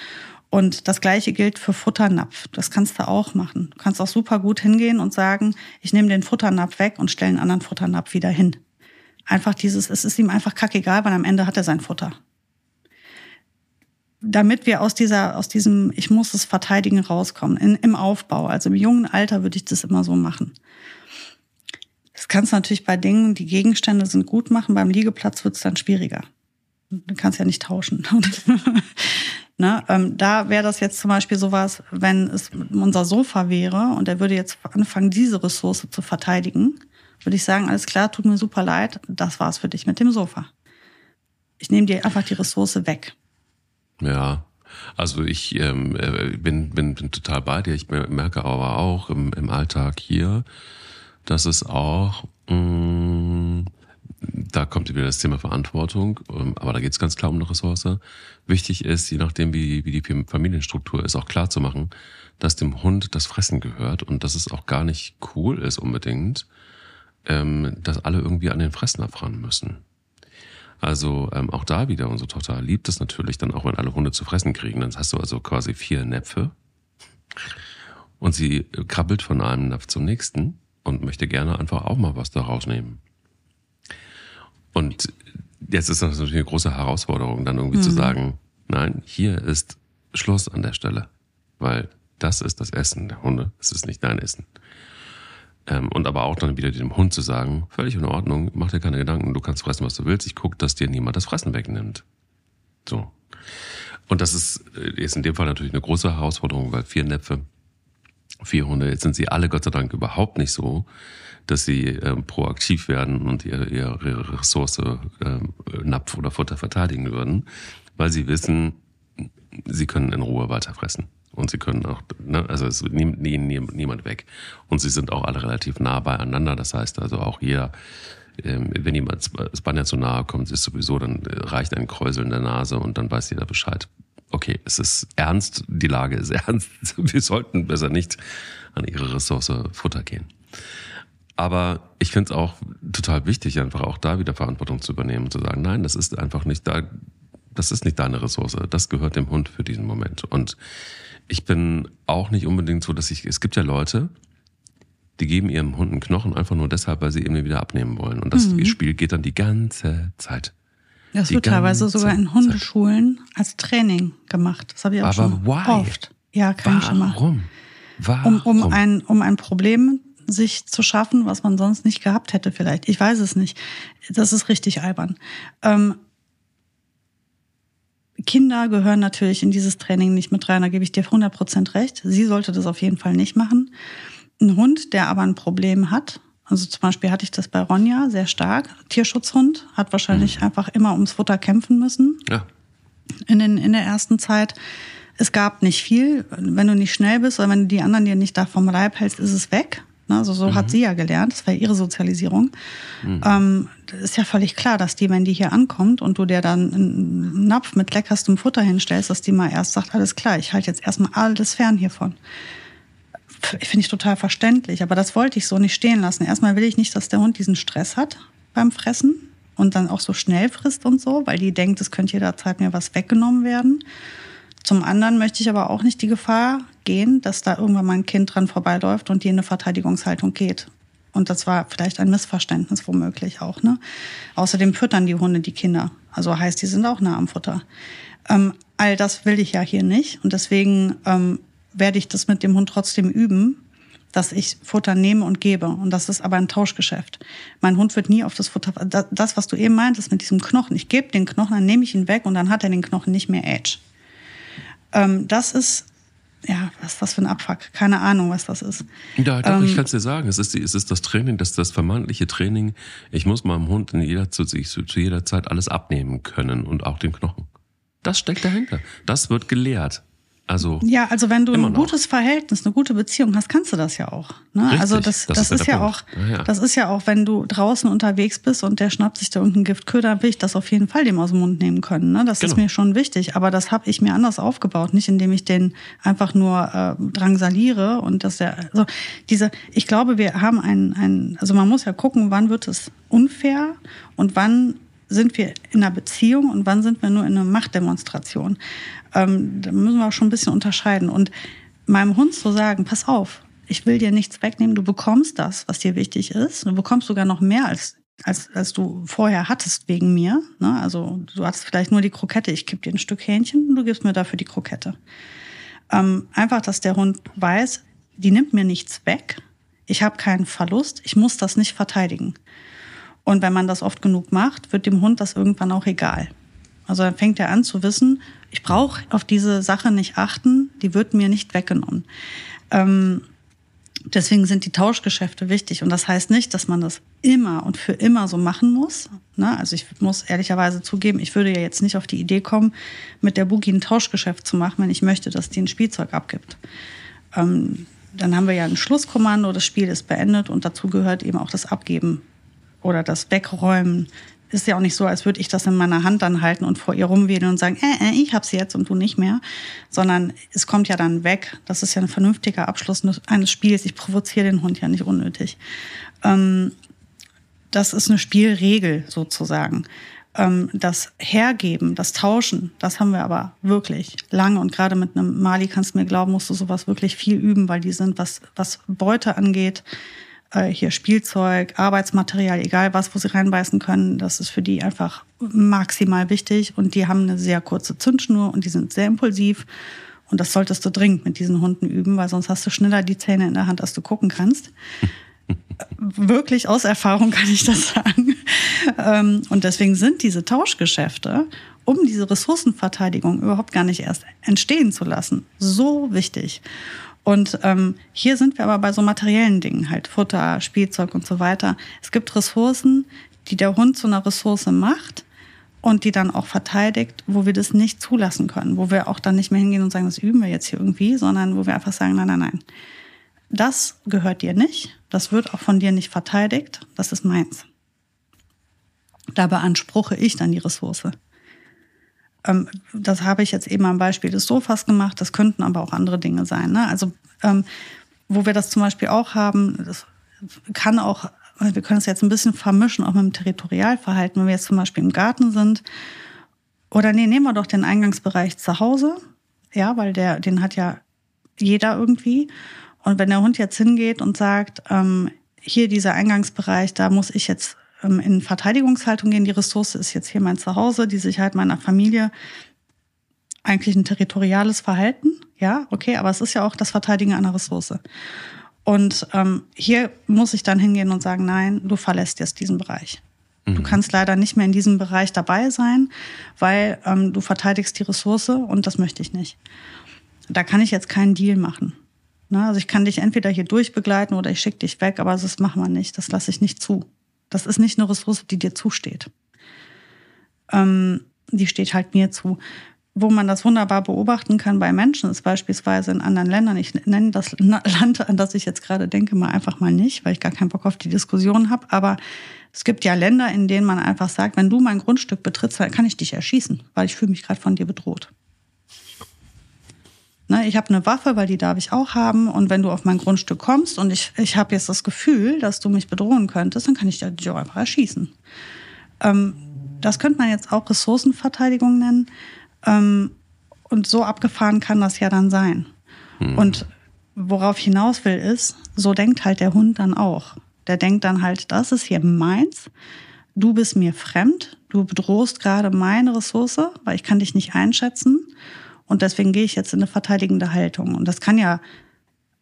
Und das Gleiche gilt für Futternapf. Das kannst du auch machen. Du kannst auch super gut hingehen und sagen, ich nehme den Futternapf weg und stelle einen anderen Futternapf wieder hin. Einfach dieses, es ist ihm einfach kackegal, weil am Ende hat er sein Futter. Damit wir aus dieser, aus diesem, ich muss es verteidigen rauskommen, in, im Aufbau. Also im jungen Alter würde ich das immer so machen. Das kannst du natürlich bei Dingen, die Gegenstände sind gut machen. Beim Liegeplatz wird es dann schwieriger. Du kannst ja nicht tauschen. Ne? Ähm, da wäre das jetzt zum Beispiel sowas, wenn es unser Sofa wäre und er würde jetzt anfangen, diese Ressource zu verteidigen, würde ich sagen, alles klar, tut mir super leid, das war's für dich mit dem Sofa. Ich nehme dir einfach die Ressource weg. Ja, also ich ähm, äh, bin, bin, bin total bei dir. Ich merke aber auch im, im Alltag hier, dass es auch mh, mm, da kommt wieder das Thema Verantwortung, ähm, aber da geht es ganz klar um eine Ressource. Wichtig ist, je nachdem, wie, wie die Familienstruktur ist, auch klar zu machen, dass dem Hund das Fressen gehört und dass es auch gar nicht cool ist unbedingt, ähm, dass alle irgendwie an den Fressnapf ran müssen. Also ähm, auch da wieder, unsere Tochter liebt es natürlich dann auch, wenn alle Hunde zu fressen kriegen. Dann hast du also quasi vier Näpfe und sie krabbelt von einem Napf zum nächsten und möchte gerne einfach auch mal was da rausnehmen. Und jetzt ist das natürlich eine große Herausforderung, dann irgendwie mhm. zu sagen, nein, hier ist Schluss an der Stelle, weil das ist das Essen der Hunde, es ist nicht dein Essen. Ähm, und aber auch dann wieder dem Hund zu sagen, völlig in Ordnung, mach dir keine Gedanken, du kannst fressen, was du willst, ich gucke, dass dir niemand das Fressen wegnimmt. So. Und das ist, äh, ist in dem Fall natürlich eine große Herausforderung, weil vier Näpfe, vier Hunde, jetzt sind sie alle Gott sei Dank überhaupt nicht so, dass sie ähm, proaktiv werden und ihre, ihre Ressource ähm, Napf oder Futter verteidigen würden, weil sie wissen, sie können in Ruhe weiterfressen. Und sie können auch, ne, also es nimmt nie, nie, niemand weg. Und sie sind auch alle relativ nah beieinander. Das heißt also auch jeder, ähm, wenn jemand Spanier zu nahe kommt, ist sowieso, dann reicht ein Kräusel in der Nase und dann weiß jeder Bescheid. Okay, es ist ernst, die Lage ist ernst. Wir sollten besser nicht an ihre Ressource Futter gehen. Aber ich finde es auch total wichtig, einfach auch da wieder Verantwortung zu übernehmen und zu sagen, nein, das ist einfach nicht da, das ist nicht deine Ressource, das gehört dem Hund für diesen Moment. Und ich bin auch nicht unbedingt so, dass ich, es gibt ja Leute, die geben ihrem Hund einen Knochen einfach nur deshalb, weil sie eben wieder abnehmen wollen. Und das mhm. Spiel geht dann die ganze Zeit. Das wird teilweise sogar in Hundeschulen als Training gemacht. Das habe ich auch Aber schon why? oft. Ja, kann Warum? ich schon mal. Warum? Warum? Um, um, ein, um ein Problem sich zu schaffen, was man sonst nicht gehabt hätte vielleicht. Ich weiß es nicht. Das ist richtig albern. Ähm, Kinder gehören natürlich in dieses Training nicht mit rein, da gebe ich dir 100% recht. Sie sollte das auf jeden Fall nicht machen. Ein Hund, der aber ein Problem hat, also zum Beispiel hatte ich das bei Ronja sehr stark, Tierschutzhund, hat wahrscheinlich mhm. einfach immer ums Futter kämpfen müssen. Ja. In, den, in der ersten Zeit. Es gab nicht viel. Wenn du nicht schnell bist oder wenn du die anderen dir nicht da vom Leib hältst, ist es weg. Also so mhm. hat sie ja gelernt, das war ihre Sozialisierung. Mhm. Ähm, ist ja völlig klar, dass die, wenn die hier ankommt und du dir dann einen Napf mit leckerstem Futter hinstellst, dass die mal erst sagt, alles klar, ich halte jetzt erstmal alles fern hiervon. Finde ich total verständlich, aber das wollte ich so nicht stehen lassen. Erstmal will ich nicht, dass der Hund diesen Stress hat beim Fressen und dann auch so schnell frisst und so, weil die denkt, es könnte jederzeit mir was weggenommen werden. Zum anderen möchte ich aber auch nicht die Gefahr gehen, dass da irgendwann mal ein Kind dran vorbeiläuft und die in eine Verteidigungshaltung geht. Und das war vielleicht ein Missverständnis womöglich auch. Ne? Außerdem füttern die Hunde die Kinder. Also heißt, die sind auch nah am Futter. Ähm, all das will ich ja hier nicht. Und deswegen ähm, werde ich das mit dem Hund trotzdem üben, dass ich Futter nehme und gebe. Und das ist aber ein Tauschgeschäft. Mein Hund wird nie auf das Futter, das, was du eben meintest mit diesem Knochen. Ich gebe den Knochen, dann nehme ich ihn weg und dann hat er den Knochen nicht mehr Edge. Ähm, das ist, ja, was was für ein Abfuck. Keine Ahnung, was das ist. Ja, doch, ähm, ich kann es dir sagen. Es ist, es ist das Training, das, das vermeintliche Training. Ich muss meinem Hund in jeder, zu, zu, zu jeder Zeit alles abnehmen können und auch den Knochen. Das steckt dahinter. Das wird gelehrt. Also ja, also wenn du ein gutes Verhältnis, eine gute Beziehung hast, kannst du das ja auch. Ne? Richtig, also das, das, das ist, ist ja auch, ja, ja. das ist ja auch, wenn du draußen unterwegs bist und der schnappt sich da irgendein Giftköder, will ich das auf jeden Fall dem aus dem Mund nehmen können. Ne? Das genau. ist mir schon wichtig. Aber das habe ich mir anders aufgebaut, nicht indem ich den einfach nur äh, drangsaliere und dass der, also diese, ich glaube, wir haben ein, ein, also man muss ja gucken, wann wird es unfair und wann sind wir in einer Beziehung und wann sind wir nur in einer Machtdemonstration. Ähm, da müssen wir auch schon ein bisschen unterscheiden. Und meinem Hund zu sagen, pass auf, ich will dir nichts wegnehmen, du bekommst das, was dir wichtig ist. Du bekommst sogar noch mehr als als, als du vorher hattest wegen mir. Ne? Also du hattest vielleicht nur die Krokette, ich gebe dir ein Stück Hähnchen und du gibst mir dafür die Krokette. Ähm, einfach, dass der Hund weiß, die nimmt mir nichts weg, ich habe keinen Verlust, ich muss das nicht verteidigen. Und wenn man das oft genug macht, wird dem Hund das irgendwann auch egal. Also dann fängt er an zu wissen, ich brauche auf diese Sache nicht achten, die wird mir nicht weggenommen. Ähm, deswegen sind die Tauschgeschäfte wichtig. Und das heißt nicht, dass man das immer und für immer so machen muss. Ne? Also ich muss ehrlicherweise zugeben, ich würde ja jetzt nicht auf die Idee kommen, mit der Boogie ein Tauschgeschäft zu machen, wenn ich möchte, dass die ein Spielzeug abgibt. Ähm, dann haben wir ja ein Schlusskommando, das Spiel ist beendet und dazu gehört eben auch das Abgeben oder das Wegräumen ist ja auch nicht so, als würde ich das in meiner Hand dann halten und vor ihr rumwedeln und sagen, äh, äh, ich hab's jetzt und du nicht mehr, sondern es kommt ja dann weg. Das ist ja ein vernünftiger Abschluss eines Spiels. Ich provoziere den Hund ja nicht unnötig. Ähm, das ist eine Spielregel sozusagen. Ähm, das Hergeben, das Tauschen, das haben wir aber wirklich lange und gerade mit einem Mali kannst du mir glauben, musst du sowas wirklich viel üben, weil die sind, was, was Beute angeht, äh, hier Spielzeug, Arbeitsmaterial, egal was, wo sie reinbeißen können, das ist für die einfach maximal wichtig. Und die haben eine sehr kurze Zündschnur und die sind sehr impulsiv. Und das solltest du dringend mit diesen Hunden üben, weil sonst hast du schneller die Zähne in der Hand, als du gucken kannst. Wirklich aus Erfahrung kann ich das sagen. Ähm, und deswegen sind diese Tauschgeschäfte, um diese Ressourcenverteidigung überhaupt gar nicht erst entstehen zu lassen, so wichtig. Und ähm, hier sind wir aber bei so materiellen Dingen, halt Futter, Spielzeug und so weiter. Es gibt Ressourcen, die der Hund zu einer Ressource macht und die dann auch verteidigt, wo wir das nicht zulassen können, wo wir auch dann nicht mehr hingehen und sagen, das üben wir jetzt hier irgendwie, sondern wo wir einfach sagen, nein, nein, nein. Das gehört dir nicht, das wird auch von dir nicht verteidigt, das ist meins. Da beanspruche ich dann die Ressource. Ähm, das habe ich jetzt eben am Beispiel des Sofas gemacht. Das könnten aber auch andere Dinge sein. Ne? Also ähm, wo wir das zum Beispiel auch haben, das kann auch, wir können es jetzt ein bisschen vermischen, auch mit dem Territorialverhalten, wenn wir jetzt zum Beispiel im Garten sind. Oder nee, nehmen wir doch den Eingangsbereich zu Hause. Ja, weil der, den hat ja jeder irgendwie. Und wenn der Hund jetzt hingeht und sagt, ähm, hier dieser Eingangsbereich, da muss ich jetzt in Verteidigungshaltung gehen. Die Ressource ist jetzt hier mein Zuhause, die Sicherheit meiner Familie. Eigentlich ein territoriales Verhalten, ja, okay, aber es ist ja auch das Verteidigen einer Ressource. Und ähm, hier muss ich dann hingehen und sagen, nein, du verlässt jetzt diesen Bereich. Mhm. Du kannst leider nicht mehr in diesem Bereich dabei sein, weil ähm, du verteidigst die Ressource und das möchte ich nicht. Da kann ich jetzt keinen Deal machen. Ne? Also ich kann dich entweder hier durchbegleiten oder ich schicke dich weg, aber das machen wir nicht. Das lasse ich nicht zu. Das ist nicht eine Ressource, die dir zusteht. Ähm, die steht halt mir zu. wo man das wunderbar beobachten kann bei Menschen, ist beispielsweise in anderen Ländern. Ich nenne das Land, an das ich jetzt gerade denke, mal einfach mal nicht, weil ich gar keinen Bock auf die Diskussion habe. Aber es gibt ja Länder, in denen man einfach sagt, wenn du mein Grundstück betrittst, dann kann ich dich erschießen, weil ich fühle mich gerade von dir bedroht. Ne, ich habe eine Waffe, weil die darf ich auch haben. Und wenn du auf mein Grundstück kommst und ich, ich habe jetzt das Gefühl, dass du mich bedrohen könntest, dann kann ich dich auch einfach erschießen. Ähm, das könnte man jetzt auch Ressourcenverteidigung nennen. Ähm, und so abgefahren kann das ja dann sein. Mhm. Und worauf ich hinaus will, ist, so denkt halt der Hund dann auch. Der denkt dann halt, das ist hier meins, du bist mir fremd, du bedrohst gerade meine Ressource, weil ich kann dich nicht einschätzen. Und deswegen gehe ich jetzt in eine verteidigende Haltung. Und das kann ja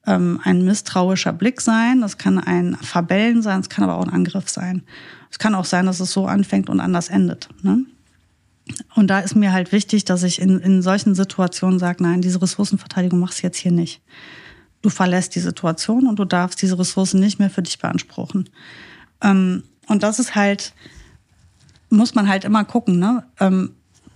ähm, ein misstrauischer Blick sein, das kann ein Verbellen sein, es kann aber auch ein Angriff sein. Es kann auch sein, dass es so anfängt und anders endet. Ne? Und da ist mir halt wichtig, dass ich in, in solchen Situationen sage, nein, diese Ressourcenverteidigung machst du jetzt hier nicht. Du verlässt die Situation und du darfst diese Ressourcen nicht mehr für dich beanspruchen. Ähm, und das ist halt, muss man halt immer gucken, ne? Ähm,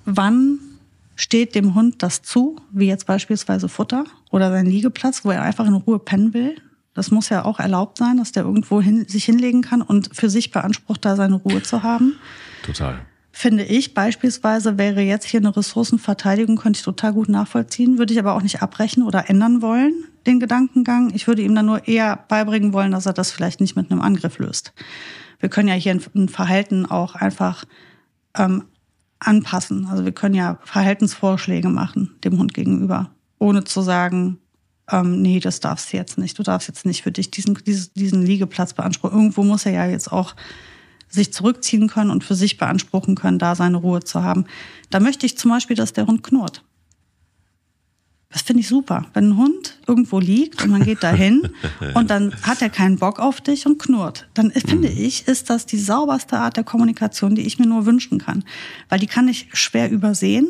wann steht dem Hund das zu, wie jetzt beispielsweise Futter oder sein Liegeplatz, wo er einfach in Ruhe pennen will. Das muss ja auch erlaubt sein, dass der irgendwo hin, sich hinlegen kann und für sich beansprucht, da seine Ruhe zu haben. Total finde ich beispielsweise wäre jetzt hier eine Ressourcenverteidigung, könnte ich total gut nachvollziehen, würde ich aber auch nicht abbrechen oder ändern wollen, den Gedankengang. Ich würde ihm dann nur eher beibringen wollen, dass er das vielleicht nicht mit einem Angriff löst. Wir können ja hier ein Verhalten auch einfach ähm, anpassen. Also wir können ja Verhaltensvorschläge machen dem Hund gegenüber, ohne zu sagen, ähm, nee, das darfst du jetzt nicht. Du darfst jetzt nicht für dich diesen, diesen, diesen Liegeplatz beanspruchen. Irgendwo muss er ja jetzt auch sich zurückziehen können und für sich beanspruchen können, da seine Ruhe zu haben. Da möchte ich zum Beispiel, dass der Hund knurrt. Das finde ich super. Wenn ein Hund irgendwo liegt und man geht dahin und dann hat er keinen Bock auf dich und knurrt, dann finde mhm. ich, ist das die sauberste Art der Kommunikation, die ich mir nur wünschen kann. Weil die kann ich schwer übersehen.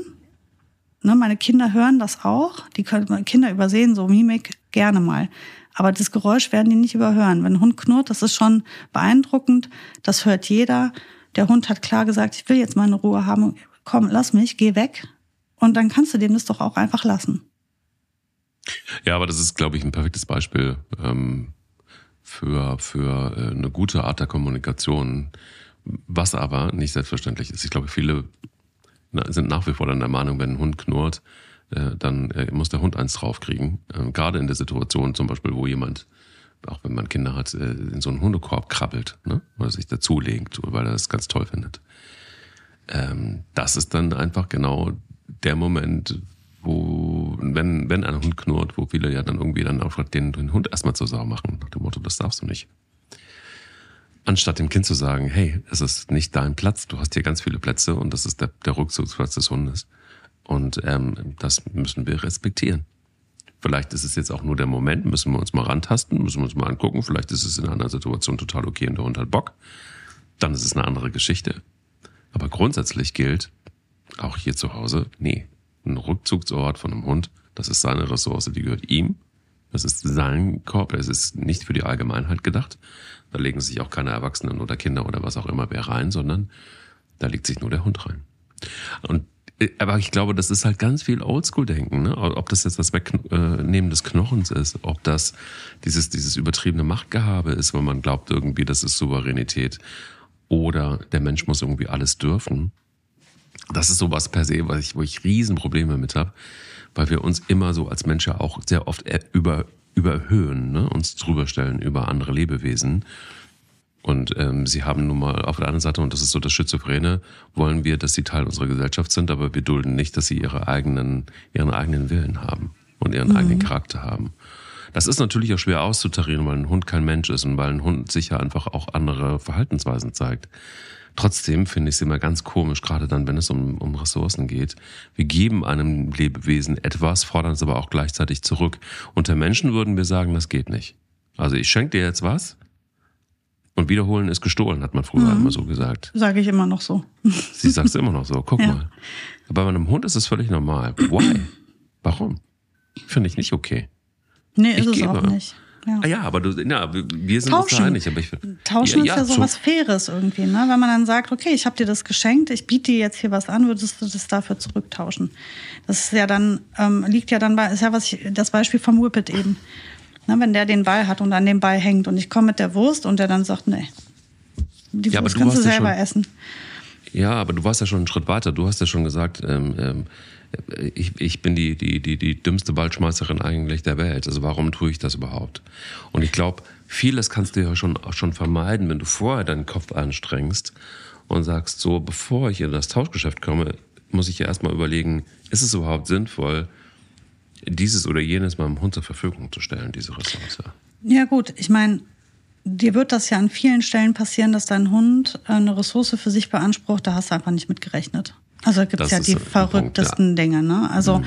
Ne, meine Kinder hören das auch. Die können, Kinder übersehen so Mimik gerne mal. Aber das Geräusch werden die nicht überhören. Wenn ein Hund knurrt, das ist schon beeindruckend. Das hört jeder. Der Hund hat klar gesagt, ich will jetzt meine Ruhe haben. Komm, lass mich, geh weg. Und dann kannst du dem das doch auch einfach lassen. Ja, aber das ist, glaube ich, ein perfektes Beispiel ähm, für, für äh, eine gute Art der Kommunikation. Was aber nicht selbstverständlich ist. Ich glaube, viele sind nach wie vor dann der Meinung, wenn ein Hund knurrt, äh, dann äh, muss der Hund eins draufkriegen. Ähm, gerade in der Situation zum Beispiel, wo jemand, auch wenn man Kinder hat, äh, in so einen Hundekorb krabbelt ne? oder sich dazulegt, weil er das ganz toll findet. Ähm, das ist dann einfach genau der Moment, wo, wenn, wenn ein Hund knurrt, wo viele ja dann irgendwie dann auch den, den Hund erstmal zur Sau machen, nach dem Motto, das darfst du nicht. Anstatt dem Kind zu sagen, hey, es ist nicht dein Platz, du hast hier ganz viele Plätze und das ist der, der Rückzugsplatz des Hundes. Und ähm, das müssen wir respektieren. Vielleicht ist es jetzt auch nur der Moment, müssen wir uns mal rantasten, müssen wir uns mal angucken. Vielleicht ist es in einer Situation total okay und der Hund hat Bock. Dann ist es eine andere Geschichte. Aber grundsätzlich gilt, auch hier zu Hause, nee, ein Rückzugsort von einem Hund, das ist seine Ressource, die gehört ihm. Das ist sein Korb, es ist nicht für die Allgemeinheit gedacht. Da legen sich auch keine Erwachsenen oder Kinder oder was auch immer wer rein, sondern da legt sich nur der Hund rein. Und aber ich glaube, das ist halt ganz viel Oldschool-Denken, ne? Ob das jetzt das Wegnehmen des Knochens ist, ob das dieses, dieses übertriebene Machtgehabe ist, weil man glaubt irgendwie, das ist Souveränität. Oder der Mensch muss irgendwie alles dürfen. Das ist sowas per se, was ich, wo ich Riesenprobleme mit habe, weil wir uns immer so als Menschen auch sehr oft über, überhöhen, ne? uns drüber stellen über andere Lebewesen. Und ähm, sie haben nun mal auf der anderen Seite, und das ist so das Schizophrene, wollen wir, dass sie Teil unserer Gesellschaft sind, aber wir dulden nicht, dass sie ihre eigenen, ihren eigenen Willen haben und ihren mhm. eigenen Charakter haben. Das ist natürlich auch schwer auszutarieren, weil ein Hund kein Mensch ist und weil ein Hund sicher einfach auch andere Verhaltensweisen zeigt. Trotzdem finde ich es immer ganz komisch, gerade dann, wenn es um, um Ressourcen geht. Wir geben einem Lebewesen etwas, fordern es aber auch gleichzeitig zurück. Unter Menschen würden wir sagen, das geht nicht. Also ich schenke dir jetzt was, und wiederholen ist gestohlen, hat man früher mhm. immer so gesagt. Sage ich immer noch so. Sie sagt es immer noch so. Guck ja. mal. Aber bei einem Hund ist es völlig normal. Why? Warum? Finde ich nicht okay. Nee, ist ich es gebe. auch nicht. Ja. Ah, ja, aber du, ja, wir sind Tauschen. uns da einig. Aber ich, Tauschen ja, ist ja, so was Faires irgendwie, ne? Wenn man dann sagt, okay, ich habe dir das geschenkt, ich biete dir jetzt hier was an, würdest du das dafür zurücktauschen? Das ist ja dann, ähm, liegt ja dann bei, ist ja was ich, das Beispiel vom Whippet eben. Ne, wenn der den Ball hat und an dem Ball hängt und ich komme mit der Wurst und der dann sagt, nee, die ja, Wurst kannst du selber schon, essen. Ja, aber du warst ja schon einen Schritt weiter. Du hast ja schon gesagt, ähm, ähm, ich, ich bin die, die, die, die dümmste Ballschmeißerin eigentlich der Welt. Also warum tue ich das überhaupt? Und ich glaube, vieles kannst du ja schon, schon vermeiden, wenn du vorher deinen Kopf anstrengst und sagst, so, bevor ich in das Tauschgeschäft komme, muss ich ja erstmal überlegen, ist es überhaupt sinnvoll, dieses oder jenes meinem Hund zur Verfügung zu stellen, diese Ressource? Ja gut, ich meine, dir wird das ja an vielen Stellen passieren, dass dein Hund eine Ressource für sich beansprucht, da hast du einfach nicht mit gerechnet. Also da gibt es ja die verrücktesten Punkt, ja. Dinge. Ne? Also mhm.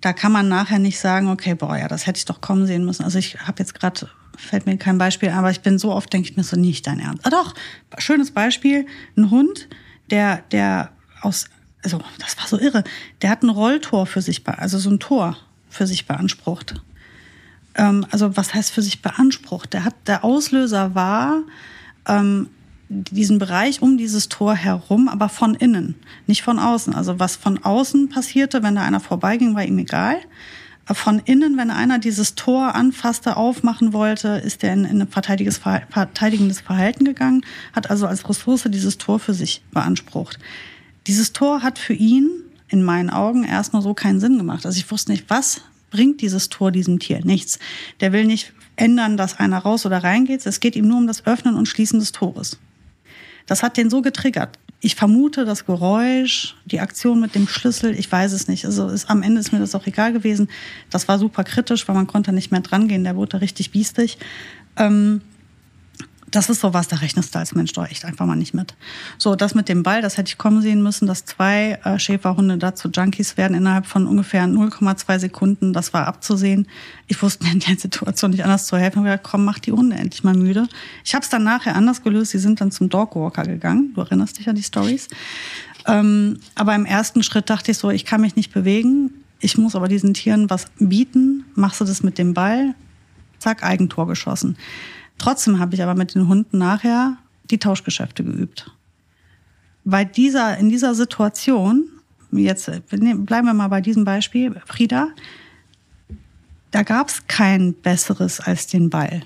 da kann man nachher nicht sagen, okay, boah, ja, das hätte ich doch kommen sehen müssen. Also ich habe jetzt gerade, fällt mir kein Beispiel, aber ich bin so oft, denke ich mir so, nicht dein Ernst. Ah doch, schönes Beispiel, ein Hund, der, der aus, also das war so irre, der hat ein Rolltor für sich, also so ein Tor für sich beansprucht. Ähm, also was heißt für sich beansprucht? Der hat, der Auslöser war, ähm, diesen Bereich um dieses Tor herum, aber von innen, nicht von außen. Also was von außen passierte, wenn da einer vorbeiging, war ihm egal. Von innen, wenn einer dieses Tor anfasste, aufmachen wollte, ist er in, in ein verteidigendes Verhalten gegangen, hat also als Ressource dieses Tor für sich beansprucht. Dieses Tor hat für ihn in meinen Augen erstmal so keinen Sinn gemacht. Also ich wusste nicht, was bringt dieses Tor diesem Tier? Nichts. Der will nicht ändern, dass einer raus oder reingeht. Es geht ihm nur um das Öffnen und Schließen des Tores. Das hat den so getriggert. Ich vermute, das Geräusch, die Aktion mit dem Schlüssel, ich weiß es nicht. Also ist, am Ende ist mir das auch egal gewesen. Das war super kritisch, weil man konnte nicht mehr drangehen. Der wurde richtig biestig. Ähm, das ist sowas, da rechnest du als Mensch doch echt einfach mal nicht mit. So, das mit dem Ball, das hätte ich kommen sehen müssen, dass zwei äh, Schäferhunde dazu Junkies werden innerhalb von ungefähr 0,2 Sekunden. Das war abzusehen. Ich wusste mir in der Situation nicht anders zu helfen. Ich habe gesagt, komm, mach die Hunde endlich mal müde. Ich habe es dann nachher anders gelöst. Sie sind dann zum Dogwalker gegangen. Du erinnerst dich an die Stories. Ähm, aber im ersten Schritt dachte ich so, ich kann mich nicht bewegen. Ich muss aber diesen Tieren was bieten. Machst du das mit dem Ball? Zack, Eigentor geschossen. Trotzdem habe ich aber mit den Hunden nachher die Tauschgeschäfte geübt. Weil dieser, in dieser Situation, jetzt bleiben wir mal bei diesem Beispiel, Frieda, da gab es kein Besseres als den Ball.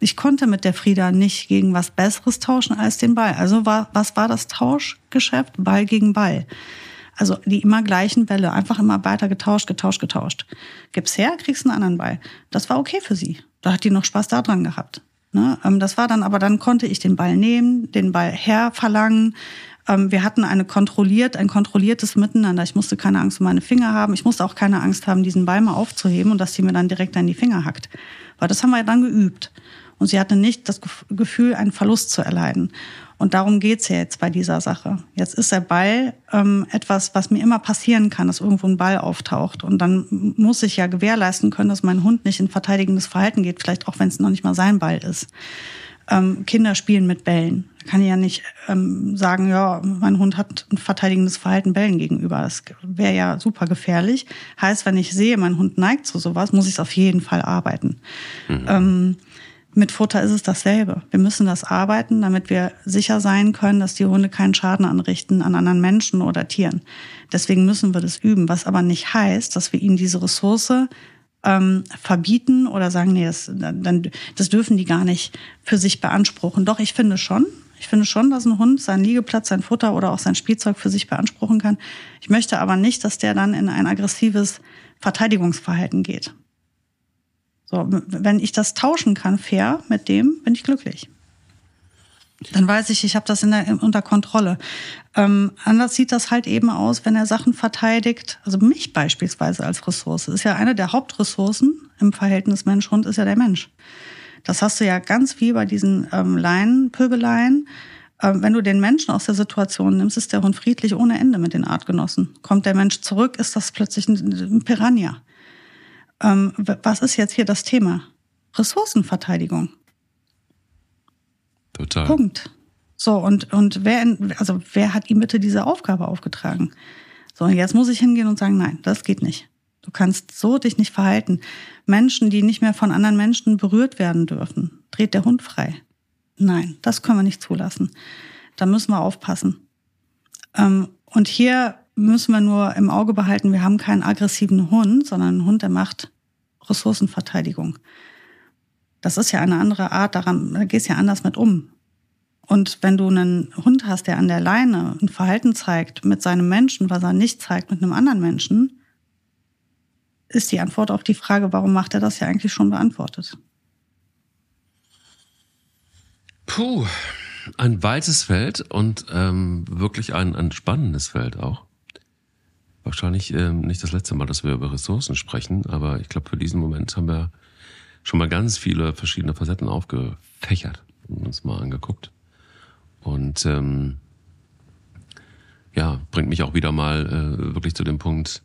Ich konnte mit der Frieda nicht gegen was Besseres tauschen als den Ball. Also war, was war das Tauschgeschäft? Ball gegen Ball. Also die immer gleichen Bälle, einfach immer weiter getauscht, getauscht, getauscht. Gib's her, kriegst einen anderen Ball. Das war okay für sie. Da hat die noch Spaß daran gehabt. Ne? Ähm, das war dann, aber dann konnte ich den Ball nehmen, den Ball herverlangen. Ähm, wir hatten eine kontrolliert, ein kontrolliertes Miteinander. Ich musste keine Angst um meine Finger haben. Ich musste auch keine Angst haben, diesen Ball mal aufzuheben und dass die mir dann direkt an die Finger hackt. Weil das haben wir dann geübt. Und sie hatte nicht das Gefühl, einen Verlust zu erleiden. Und darum geht's ja jetzt bei dieser Sache. Jetzt ist der Ball ähm, etwas, was mir immer passieren kann, dass irgendwo ein Ball auftaucht. Und dann muss ich ja gewährleisten können, dass mein Hund nicht in verteidigendes Verhalten geht, vielleicht auch wenn es noch nicht mal sein Ball ist. Ähm, Kinder spielen mit Bällen. Da kann ich ja nicht ähm, sagen, ja, mein Hund hat ein verteidigendes Verhalten Bällen gegenüber. Das wäre ja super gefährlich. Heißt, wenn ich sehe, mein Hund neigt zu sowas, muss ich es auf jeden Fall arbeiten. Mhm. Ähm, mit Futter ist es dasselbe. Wir müssen das arbeiten, damit wir sicher sein können, dass die Hunde keinen Schaden anrichten an anderen Menschen oder Tieren. Deswegen müssen wir das üben, was aber nicht heißt, dass wir ihnen diese Ressource ähm, verbieten oder sagen, nee, das, dann, das dürfen die gar nicht für sich beanspruchen. Doch, ich finde schon, ich finde schon, dass ein Hund seinen Liegeplatz, sein Futter oder auch sein Spielzeug für sich beanspruchen kann. Ich möchte aber nicht, dass der dann in ein aggressives Verteidigungsverhalten geht. So, wenn ich das tauschen kann, fair mit dem, bin ich glücklich. Dann weiß ich, ich habe das der, unter Kontrolle. Ähm, anders sieht das halt eben aus, wenn er Sachen verteidigt. Also mich beispielsweise als Ressource. Ist ja eine der Hauptressourcen im Verhältnis Mensch-Hund, ist ja der Mensch. Das hast du ja ganz wie bei diesen ähm, Leinen, Pöbeleien. Ähm, wenn du den Menschen aus der Situation nimmst, ist der Hund friedlich ohne Ende mit den Artgenossen. Kommt der Mensch zurück, ist das plötzlich ein, ein Piranha ähm, was ist jetzt hier das Thema? Ressourcenverteidigung. Total. Punkt. So, und, und wer, also wer hat ihm bitte diese Aufgabe aufgetragen? So, und jetzt muss ich hingehen und sagen, nein, das geht nicht. Du kannst so dich nicht verhalten. Menschen, die nicht mehr von anderen Menschen berührt werden dürfen, dreht der Hund frei. Nein, das können wir nicht zulassen. Da müssen wir aufpassen. Ähm, und hier müssen wir nur im Auge behalten, wir haben keinen aggressiven Hund, sondern einen Hund, der macht Ressourcenverteidigung. Das ist ja eine andere Art, daran da gehst du ja anders mit um. Und wenn du einen Hund hast, der an der Leine ein Verhalten zeigt mit seinem Menschen, was er nicht zeigt mit einem anderen Menschen, ist die Antwort auf die Frage, warum macht er das ja eigentlich schon beantwortet. Puh, ein weites Feld und ähm, wirklich ein, ein spannendes Feld auch. Wahrscheinlich ähm, nicht das letzte Mal, dass wir über Ressourcen sprechen, aber ich glaube, für diesen Moment haben wir schon mal ganz viele verschiedene Facetten aufgefächert und uns mal angeguckt. Und ähm, ja, bringt mich auch wieder mal äh, wirklich zu dem Punkt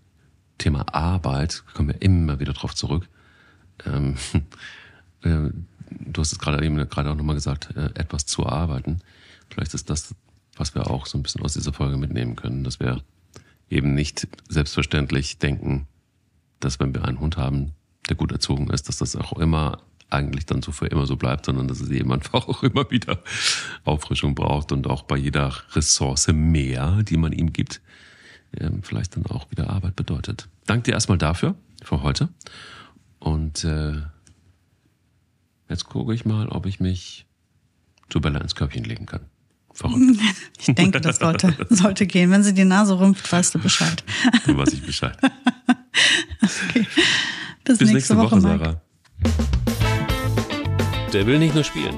Thema Arbeit. Kommen wir immer wieder drauf zurück. Ähm, äh, du hast es gerade eben gerade auch nochmal gesagt, äh, etwas zu arbeiten. Vielleicht ist das, was wir auch so ein bisschen aus dieser Folge mitnehmen können, dass wir eben nicht selbstverständlich denken, dass wenn wir einen Hund haben, der gut erzogen ist, dass das auch immer eigentlich dann so für immer so bleibt, sondern dass es eben einfach auch immer wieder Auffrischung braucht und auch bei jeder Ressource mehr, die man ihm gibt, ähm, vielleicht dann auch wieder Arbeit bedeutet. Danke dir erstmal dafür, für heute. Und äh, jetzt gucke ich mal, ob ich mich zu Bella ins Körbchen legen kann. Verrückt. Ich denke, das sollte, sollte gehen. Wenn sie die Nase rümpft, weißt du Bescheid. Dann weiß ich Bescheid. okay. Bis, Bis nächste, nächste, Woche, Woche Sarah. Der will nicht nur spielen.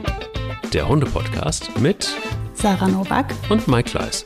Der Hunde-Podcast mit Sarah Novak und Mike Kleiss.